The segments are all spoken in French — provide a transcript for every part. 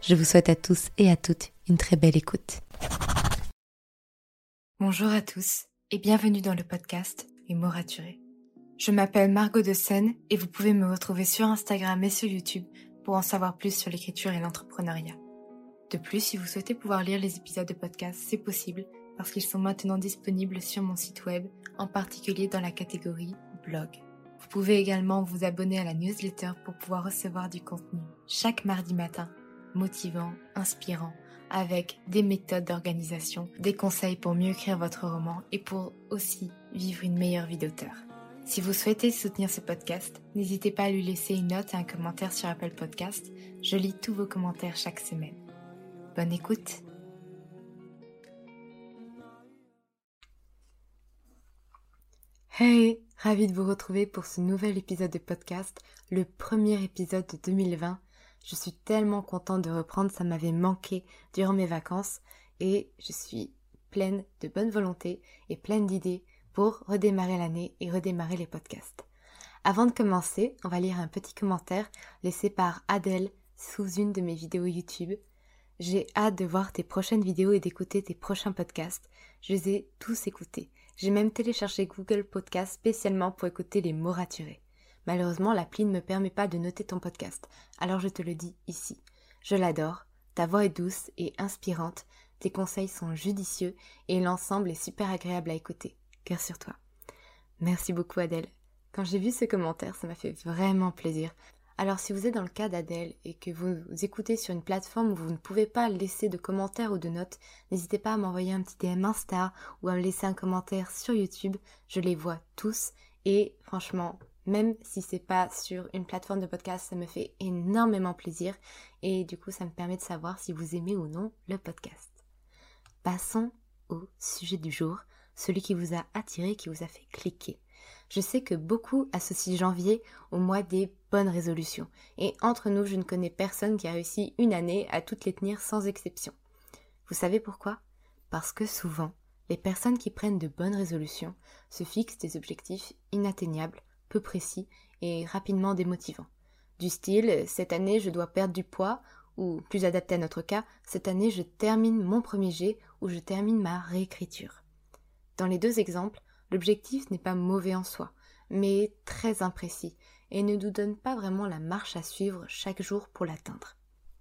Je vous souhaite à tous et à toutes une très belle écoute. Bonjour à tous et bienvenue dans le podcast Les mots raturés. Je m'appelle Margot de Seine et vous pouvez me retrouver sur Instagram et sur YouTube pour en savoir plus sur l'écriture et l'entrepreneuriat. De plus, si vous souhaitez pouvoir lire les épisodes de podcast, c'est possible parce qu'ils sont maintenant disponibles sur mon site web, en particulier dans la catégorie blog. Vous pouvez également vous abonner à la newsletter pour pouvoir recevoir du contenu chaque mardi matin, motivant, inspirant, avec des méthodes d'organisation, des conseils pour mieux écrire votre roman et pour aussi vivre une meilleure vie d'auteur. Si vous souhaitez soutenir ce podcast, n'hésitez pas à lui laisser une note et un commentaire sur Apple Podcast. Je lis tous vos commentaires chaque semaine. Bonne écoute Hey, ravi de vous retrouver pour ce nouvel épisode de podcast, le premier épisode de 2020 je suis tellement contente de reprendre, ça m'avait manqué durant mes vacances et je suis pleine de bonne volonté et pleine d'idées pour redémarrer l'année et redémarrer les podcasts. Avant de commencer, on va lire un petit commentaire laissé par Adèle sous une de mes vidéos YouTube. J'ai hâte de voir tes prochaines vidéos et d'écouter tes prochains podcasts. Je les ai tous écoutés. J'ai même téléchargé Google Podcast spécialement pour écouter les mots raturés. Malheureusement, l'appli ne me permet pas de noter ton podcast, alors je te le dis ici. Je l'adore, ta voix est douce et inspirante, tes conseils sont judicieux et l'ensemble est super agréable à écouter. Cœur sur toi. Merci beaucoup Adèle. Quand j'ai vu ce commentaire, ça m'a fait vraiment plaisir. Alors si vous êtes dans le cas d'Adèle et que vous, écoutez sur une plateforme où vous ne pouvez pas laisser de commentaires ou de notes, n'hésitez pas à m'envoyer un petit DM Insta ou à me laisser un commentaire sur YouTube. Je les vois tous et franchement, même si c'est pas sur une plateforme de podcast, ça me fait énormément plaisir et du coup ça me permet de savoir si vous aimez ou non le podcast. Passons au sujet du jour, celui qui vous a attiré, qui vous a fait cliquer. Je sais que beaucoup associent janvier au mois des bonnes résolutions et entre nous je ne connais personne qui a réussi une année à toutes les tenir sans exception. Vous savez pourquoi? Parce que souvent, les personnes qui prennent de bonnes résolutions se fixent des objectifs inatteignables peu précis et rapidement démotivant. Du style, cette année je dois perdre du poids, ou plus adapté à notre cas, cette année je termine mon premier jet ou je termine ma réécriture. Dans les deux exemples, l'objectif n'est pas mauvais en soi, mais très imprécis et ne nous donne pas vraiment la marche à suivre chaque jour pour l'atteindre.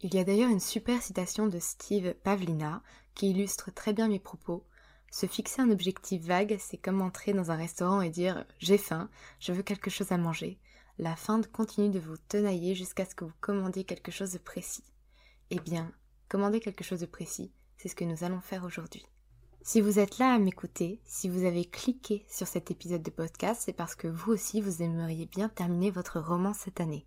Il y a d'ailleurs une super citation de Steve Pavlina qui illustre très bien mes propos se fixer un objectif vague, c'est comme entrer dans un restaurant et dire j'ai faim, je veux quelque chose à manger. La faim continue de vous tenailler jusqu'à ce que vous commandiez quelque chose de précis. Eh bien, commander quelque chose de précis, c'est ce que nous allons faire aujourd'hui. Si vous êtes là à m'écouter, si vous avez cliqué sur cet épisode de podcast, c'est parce que vous aussi vous aimeriez bien terminer votre roman cette année,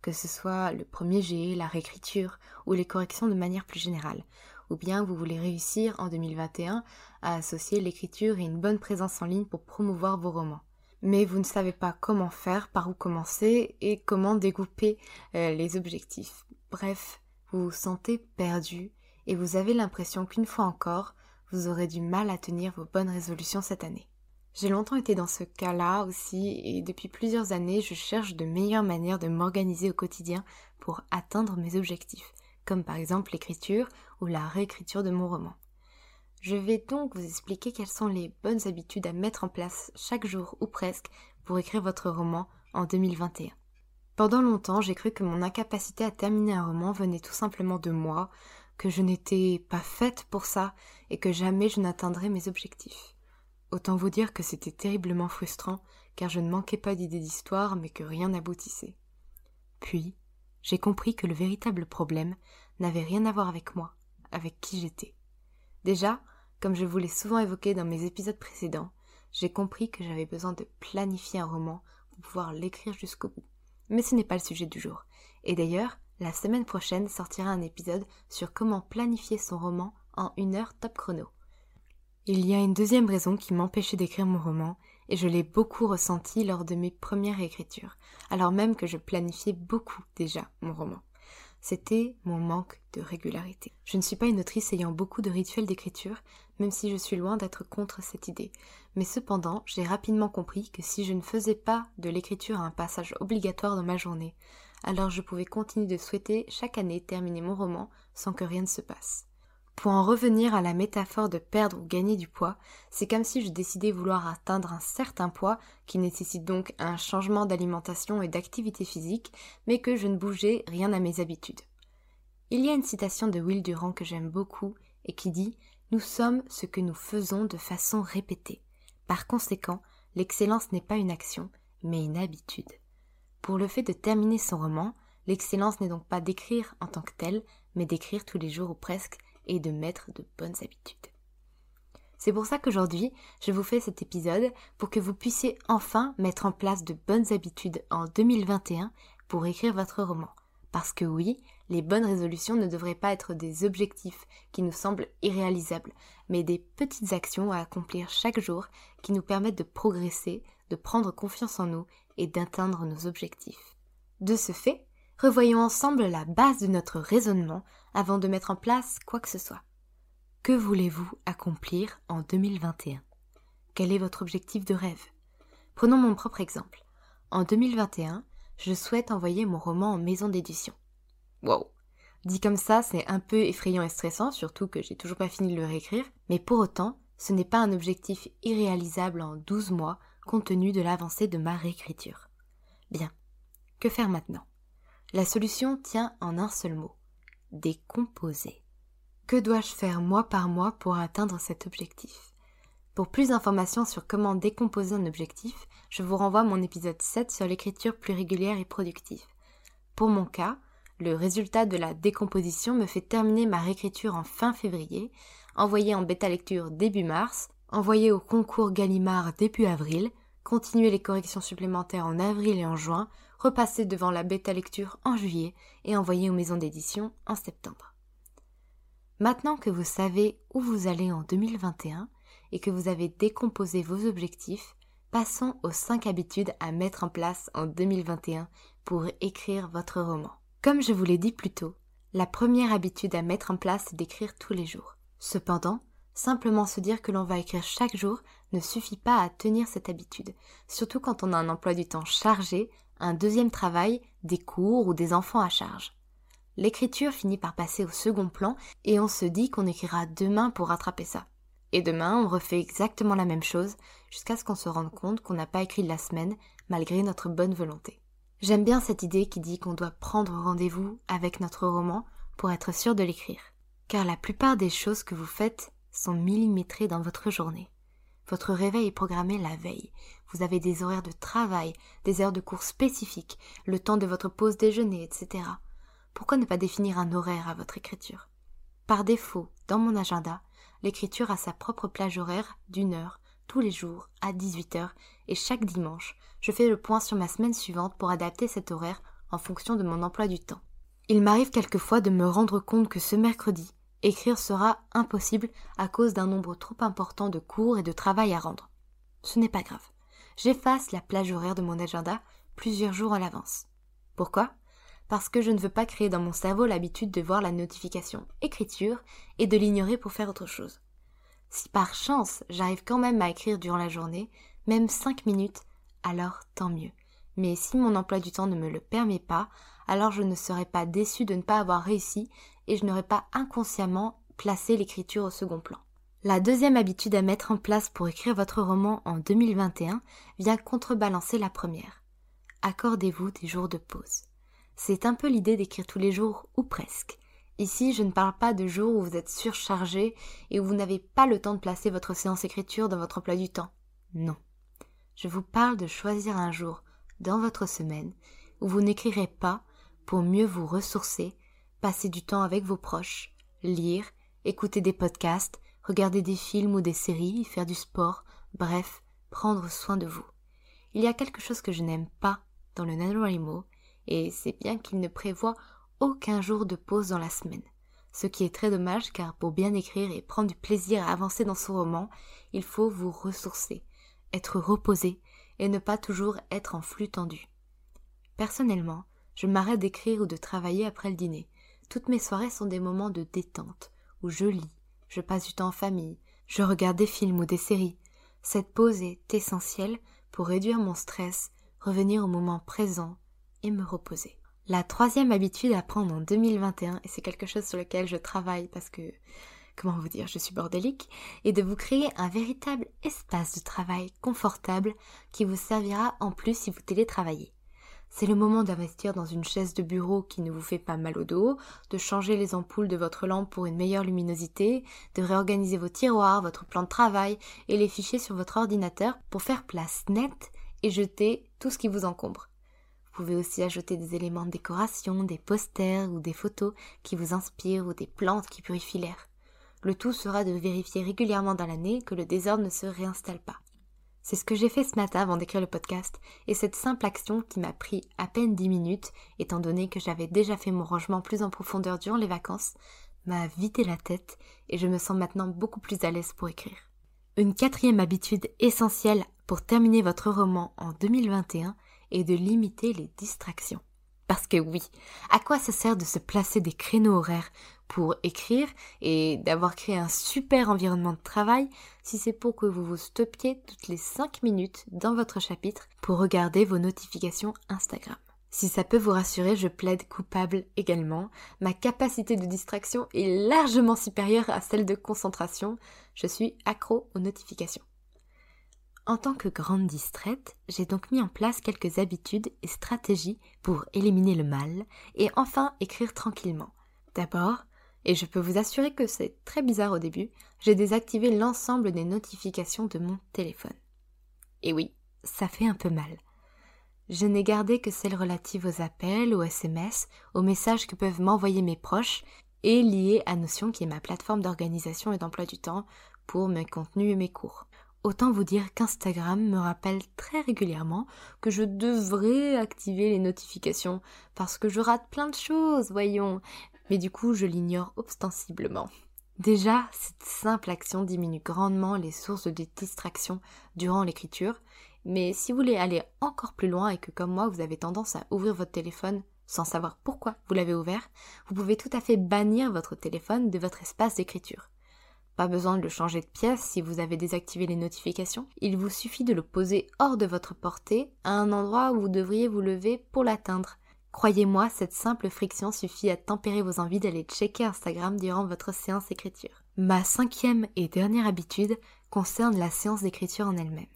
que ce soit le premier jet, la réécriture ou les corrections de manière plus générale ou bien vous voulez réussir en 2021 à associer l'écriture et une bonne présence en ligne pour promouvoir vos romans. Mais vous ne savez pas comment faire, par où commencer et comment découper euh, les objectifs. Bref, vous vous sentez perdu et vous avez l'impression qu'une fois encore, vous aurez du mal à tenir vos bonnes résolutions cette année. J'ai longtemps été dans ce cas-là aussi et depuis plusieurs années, je cherche de meilleures manières de m'organiser au quotidien pour atteindre mes objectifs comme par exemple l'écriture ou la réécriture de mon roman. Je vais donc vous expliquer quelles sont les bonnes habitudes à mettre en place chaque jour ou presque pour écrire votre roman en 2021. Pendant longtemps, j'ai cru que mon incapacité à terminer un roman venait tout simplement de moi, que je n'étais pas faite pour ça et que jamais je n'atteindrais mes objectifs. Autant vous dire que c'était terriblement frustrant car je ne manquais pas d'idées d'histoire mais que rien n'aboutissait. Puis, j'ai compris que le véritable problème n'avait rien à voir avec moi, avec qui j'étais. Déjà, comme je vous l'ai souvent évoqué dans mes épisodes précédents, j'ai compris que j'avais besoin de planifier un roman pour pouvoir l'écrire jusqu'au bout. Mais ce n'est pas le sujet du jour. Et d'ailleurs, la semaine prochaine sortira un épisode sur comment planifier son roman en une heure top chrono. Il y a une deuxième raison qui m'empêchait d'écrire mon roman, et je l'ai beaucoup ressenti lors de mes premières écritures, alors même que je planifiais beaucoup déjà mon roman. C'était mon manque de régularité. Je ne suis pas une autrice ayant beaucoup de rituels d'écriture, même si je suis loin d'être contre cette idée. Mais cependant, j'ai rapidement compris que si je ne faisais pas de l'écriture un passage obligatoire dans ma journée, alors je pouvais continuer de souhaiter chaque année terminer mon roman sans que rien ne se passe. Pour en revenir à la métaphore de perdre ou gagner du poids, c'est comme si je décidais vouloir atteindre un certain poids qui nécessite donc un changement d'alimentation et d'activité physique, mais que je ne bougeais rien à mes habitudes. Il y a une citation de Will Durand que j'aime beaucoup et qui dit Nous sommes ce que nous faisons de façon répétée. Par conséquent, l'excellence n'est pas une action, mais une habitude. Pour le fait de terminer son roman, l'excellence n'est donc pas d'écrire en tant que tel, mais d'écrire tous les jours ou presque et de mettre de bonnes habitudes. C'est pour ça qu'aujourd'hui, je vous fais cet épisode pour que vous puissiez enfin mettre en place de bonnes habitudes en 2021 pour écrire votre roman. Parce que oui, les bonnes résolutions ne devraient pas être des objectifs qui nous semblent irréalisables, mais des petites actions à accomplir chaque jour qui nous permettent de progresser, de prendre confiance en nous et d'atteindre nos objectifs. De ce fait, revoyons ensemble la base de notre raisonnement avant de mettre en place quoi que ce soit. Que voulez-vous accomplir en 2021 Quel est votre objectif de rêve? Prenons mon propre exemple. En 2021, je souhaite envoyer mon roman en maison d'édition. Wow Dit comme ça, c'est un peu effrayant et stressant, surtout que j'ai toujours pas fini de le réécrire, mais pour autant, ce n'est pas un objectif irréalisable en 12 mois compte tenu de l'avancée de ma réécriture. Bien, que faire maintenant? La solution tient en un seul mot décomposer. Que dois-je faire mois par mois pour atteindre cet objectif? Pour plus d'informations sur comment décomposer un objectif, je vous renvoie à mon épisode 7 sur l'écriture plus régulière et productive. Pour mon cas, le résultat de la décomposition me fait terminer ma réécriture en fin février, envoyer en bêta lecture début mars, envoyer au concours Gallimard début avril, continuer les corrections supplémentaires en avril et en juin, repasser devant la bêta lecture en juillet et envoyer aux maisons d'édition en septembre. Maintenant que vous savez où vous allez en 2021 et que vous avez décomposé vos objectifs, passons aux 5 habitudes à mettre en place en 2021 pour écrire votre roman. Comme je vous l'ai dit plus tôt, la première habitude à mettre en place est d'écrire tous les jours. Cependant, Simplement se dire que l'on va écrire chaque jour ne suffit pas à tenir cette habitude, surtout quand on a un emploi du temps chargé, deuxième travail, des cours ou des enfants à charge. L'écriture finit par passer au second plan et on se dit qu'on écrira demain pour rattraper ça. Et demain, on refait exactement la même chose jusqu'à ce qu'on se rende compte qu'on n'a pas écrit de la semaine malgré notre bonne volonté. J'aime bien cette idée qui dit qu'on doit prendre rendez-vous avec notre roman pour être sûr de l'écrire. Car la plupart des choses que vous faites sont millimétrés dans votre journée. Votre réveil est programmé la veille. Vous avez des horaires de travail, des heures de cours spécifiques, le temps de votre pause déjeuner, etc. Pourquoi ne pas définir un horaire à votre écriture? Par défaut, dans mon agenda, l'écriture a sa propre plage horaire d'une heure, tous les jours, à 18 heures, et chaque dimanche, je fais le point sur ma semaine suivante pour adapter cet horaire en fonction de mon emploi du temps. Il m'arrive quelquefois de me rendre compte que ce mercredi, écrire sera impossible à cause d'un nombre trop important de cours et de travail à rendre. Ce n'est pas grave. J'efface la plage horaire de mon agenda plusieurs jours à l'avance. Pourquoi? Parce que je ne veux pas créer dans mon cerveau l'habitude de voir la notification écriture et de l'ignorer pour faire autre chose. Si par chance j'arrive quand même à écrire durant la journée, même cinq minutes, alors tant mieux. Mais si mon emploi du temps ne me le permet pas, alors je ne serai pas déçu de ne pas avoir réussi et je n'aurais pas inconsciemment placé l'écriture au second plan. La deuxième habitude à mettre en place pour écrire votre roman en 2021 vient contrebalancer la première. Accordez-vous des jours de pause. C'est un peu l'idée d'écrire tous les jours ou presque. Ici, je ne parle pas de jours où vous êtes surchargé et où vous n'avez pas le temps de placer votre séance écriture dans votre emploi du temps. Non. Je vous parle de choisir un jour dans votre semaine où vous n'écrirez pas pour mieux vous ressourcer passer du temps avec vos proches, lire, écouter des podcasts, regarder des films ou des séries, faire du sport, bref, prendre soin de vous. Il y a quelque chose que je n'aime pas dans le NaNoWriMo, et c'est bien qu'il ne prévoit aucun jour de pause dans la semaine. Ce qui est très dommage car pour bien écrire et prendre du plaisir à avancer dans son roman, il faut vous ressourcer, être reposé et ne pas toujours être en flux tendu. Personnellement, je m'arrête d'écrire ou de travailler après le dîner. Toutes mes soirées sont des moments de détente, où je lis, je passe du temps en famille, je regarde des films ou des séries. Cette pause est essentielle pour réduire mon stress, revenir au moment présent et me reposer. La troisième habitude à prendre en 2021, et c'est quelque chose sur lequel je travaille parce que, comment vous dire, je suis bordélique, est de vous créer un véritable espace de travail confortable qui vous servira en plus si vous télétravaillez. C'est le moment d'investir dans une chaise de bureau qui ne vous fait pas mal au dos, de changer les ampoules de votre lampe pour une meilleure luminosité, de réorganiser vos tiroirs, votre plan de travail et les fichiers sur votre ordinateur pour faire place nette et jeter tout ce qui vous encombre. Vous pouvez aussi ajouter des éléments de décoration, des posters ou des photos qui vous inspirent ou des plantes qui purifient l'air. Le tout sera de vérifier régulièrement dans l'année que le désordre ne se réinstalle pas. C'est ce que j'ai fait ce matin avant d'écrire le podcast, et cette simple action qui m'a pris à peine dix minutes, étant donné que j'avais déjà fait mon rangement plus en profondeur durant les vacances, m'a vidé la tête et je me sens maintenant beaucoup plus à l'aise pour écrire. Une quatrième habitude essentielle pour terminer votre roman en 2021 est de limiter les distractions. Parce que oui, à quoi ça sert de se placer des créneaux horaires pour écrire et d'avoir créé un super environnement de travail si c'est pour que vous vous stoppiez toutes les 5 minutes dans votre chapitre pour regarder vos notifications Instagram. Si ça peut vous rassurer, je plaide coupable également. Ma capacité de distraction est largement supérieure à celle de concentration. Je suis accro aux notifications. En tant que grande distraite, j'ai donc mis en place quelques habitudes et stratégies pour éliminer le mal et enfin écrire tranquillement. D'abord, et je peux vous assurer que c'est très bizarre au début, j'ai désactivé l'ensemble des notifications de mon téléphone. Et oui, ça fait un peu mal. Je n'ai gardé que celles relatives aux appels, aux SMS, aux messages que peuvent m'envoyer mes proches et liées à Notion qui est ma plateforme d'organisation et d'emploi du temps pour mes contenus et mes cours. Autant vous dire qu'Instagram me rappelle très régulièrement que je devrais activer les notifications parce que je rate plein de choses, voyons, mais du coup je l'ignore ostensiblement. Déjà, cette simple action diminue grandement les sources de distraction durant l'écriture, mais si vous voulez aller encore plus loin et que comme moi vous avez tendance à ouvrir votre téléphone sans savoir pourquoi vous l'avez ouvert, vous pouvez tout à fait bannir votre téléphone de votre espace d'écriture. Pas besoin de le changer de pièce si vous avez désactivé les notifications, il vous suffit de le poser hors de votre portée, à un endroit où vous devriez vous lever pour l'atteindre. Croyez-moi, cette simple friction suffit à tempérer vos envies d'aller checker Instagram durant votre séance d'écriture. Ma cinquième et dernière habitude concerne la séance d'écriture en elle-même.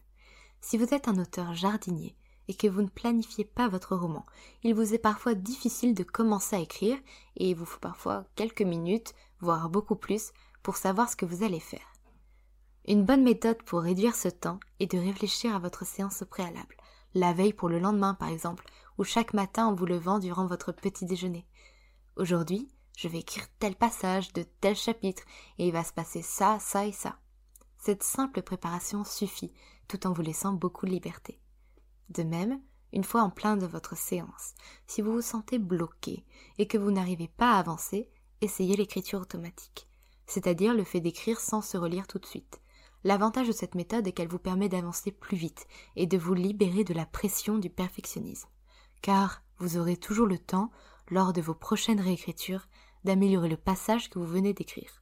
Si vous êtes un auteur jardinier et que vous ne planifiez pas votre roman, il vous est parfois difficile de commencer à écrire et il vous faut parfois quelques minutes, voire beaucoup plus, pour savoir ce que vous allez faire. Une bonne méthode pour réduire ce temps est de réfléchir à votre séance au préalable, la veille pour le lendemain par exemple, ou chaque matin en vous levant durant votre petit déjeuner. Aujourd'hui, je vais écrire tel passage de tel chapitre et il va se passer ça, ça et ça. Cette simple préparation suffit tout en vous laissant beaucoup de liberté. De même, une fois en plein de votre séance, si vous vous sentez bloqué et que vous n'arrivez pas à avancer, essayez l'écriture automatique, c'est-à-dire le fait d'écrire sans se relire tout de suite. L'avantage de cette méthode est qu'elle vous permet d'avancer plus vite et de vous libérer de la pression du perfectionnisme car vous aurez toujours le temps, lors de vos prochaines réécritures, d'améliorer le passage que vous venez d'écrire.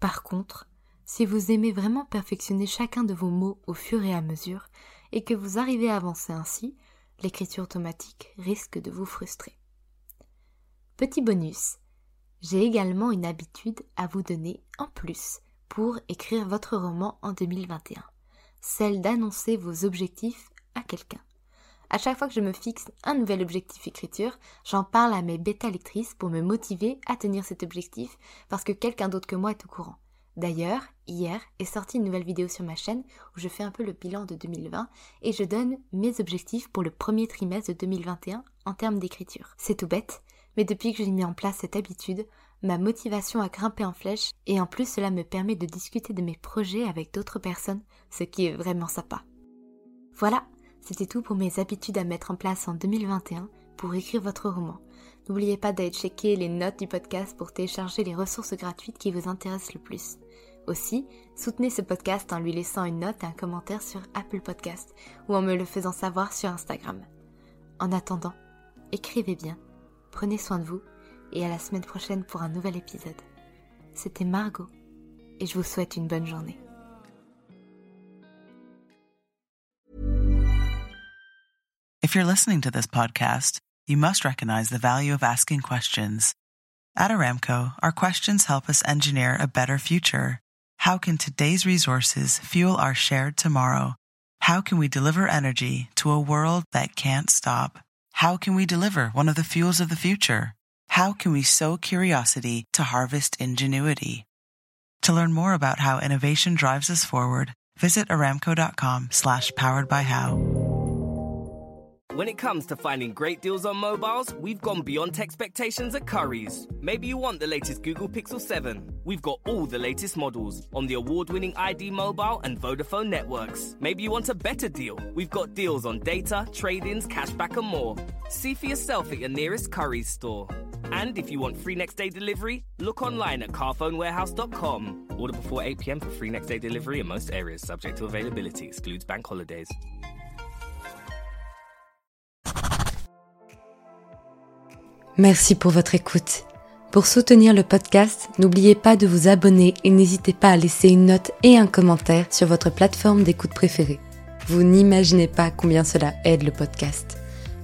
Par contre, si vous aimez vraiment perfectionner chacun de vos mots au fur et à mesure, et que vous arrivez à avancer ainsi, l'écriture automatique risque de vous frustrer. Petit bonus, j'ai également une habitude à vous donner en plus pour écrire votre roman en 2021, celle d'annoncer vos objectifs à quelqu'un. À chaque fois que je me fixe un nouvel objectif écriture, j'en parle à mes bêta lectrices pour me motiver à tenir cet objectif parce que quelqu'un d'autre que moi est au courant. D'ailleurs, hier est sortie une nouvelle vidéo sur ma chaîne où je fais un peu le bilan de 2020 et je donne mes objectifs pour le premier trimestre de 2021 en termes d'écriture. C'est tout bête, mais depuis que j'ai mis en place cette habitude, ma motivation a grimpé en flèche et en plus cela me permet de discuter de mes projets avec d'autres personnes, ce qui est vraiment sympa. Voilà, c'était tout pour mes habitudes à mettre en place en 2021 pour écrire votre roman. N'oubliez pas d'aller checker les notes du podcast pour télécharger les ressources gratuites qui vous intéressent le plus. Aussi, soutenez ce podcast en lui laissant une note et un commentaire sur Apple Podcast ou en me le faisant savoir sur Instagram. En attendant, écrivez bien, prenez soin de vous et à la semaine prochaine pour un nouvel épisode. C'était Margot et je vous souhaite une bonne journée. If you're listening to this podcast, you must recognize the value of asking questions. At Aramco, our questions help us engineer a better future. How can today's resources fuel our shared tomorrow? How can we deliver energy to a world that can't stop? How can we deliver one of the fuels of the future? How can we sow curiosity to harvest ingenuity? To learn more about how innovation drives us forward, visit aramco.com slash powered by how. When it comes to finding great deals on mobiles, we've gone beyond expectations at Curry's. Maybe you want the latest Google Pixel 7. We've got all the latest models on the award winning ID Mobile and Vodafone networks. Maybe you want a better deal. We've got deals on data, trade ins, cashback, and more. See for yourself at your nearest Curry's store. And if you want free next day delivery, look online at carphonewarehouse.com. Order before 8 pm for free next day delivery in most areas, subject to availability, excludes bank holidays. Merci pour votre écoute. Pour soutenir le podcast, n'oubliez pas de vous abonner et n'hésitez pas à laisser une note et un commentaire sur votre plateforme d'écoute préférée. Vous n'imaginez pas combien cela aide le podcast.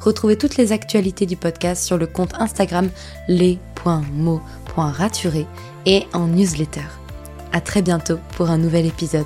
Retrouvez toutes les actualités du podcast sur le compte Instagram les.mots.raturés et en newsletter. À très bientôt pour un nouvel épisode.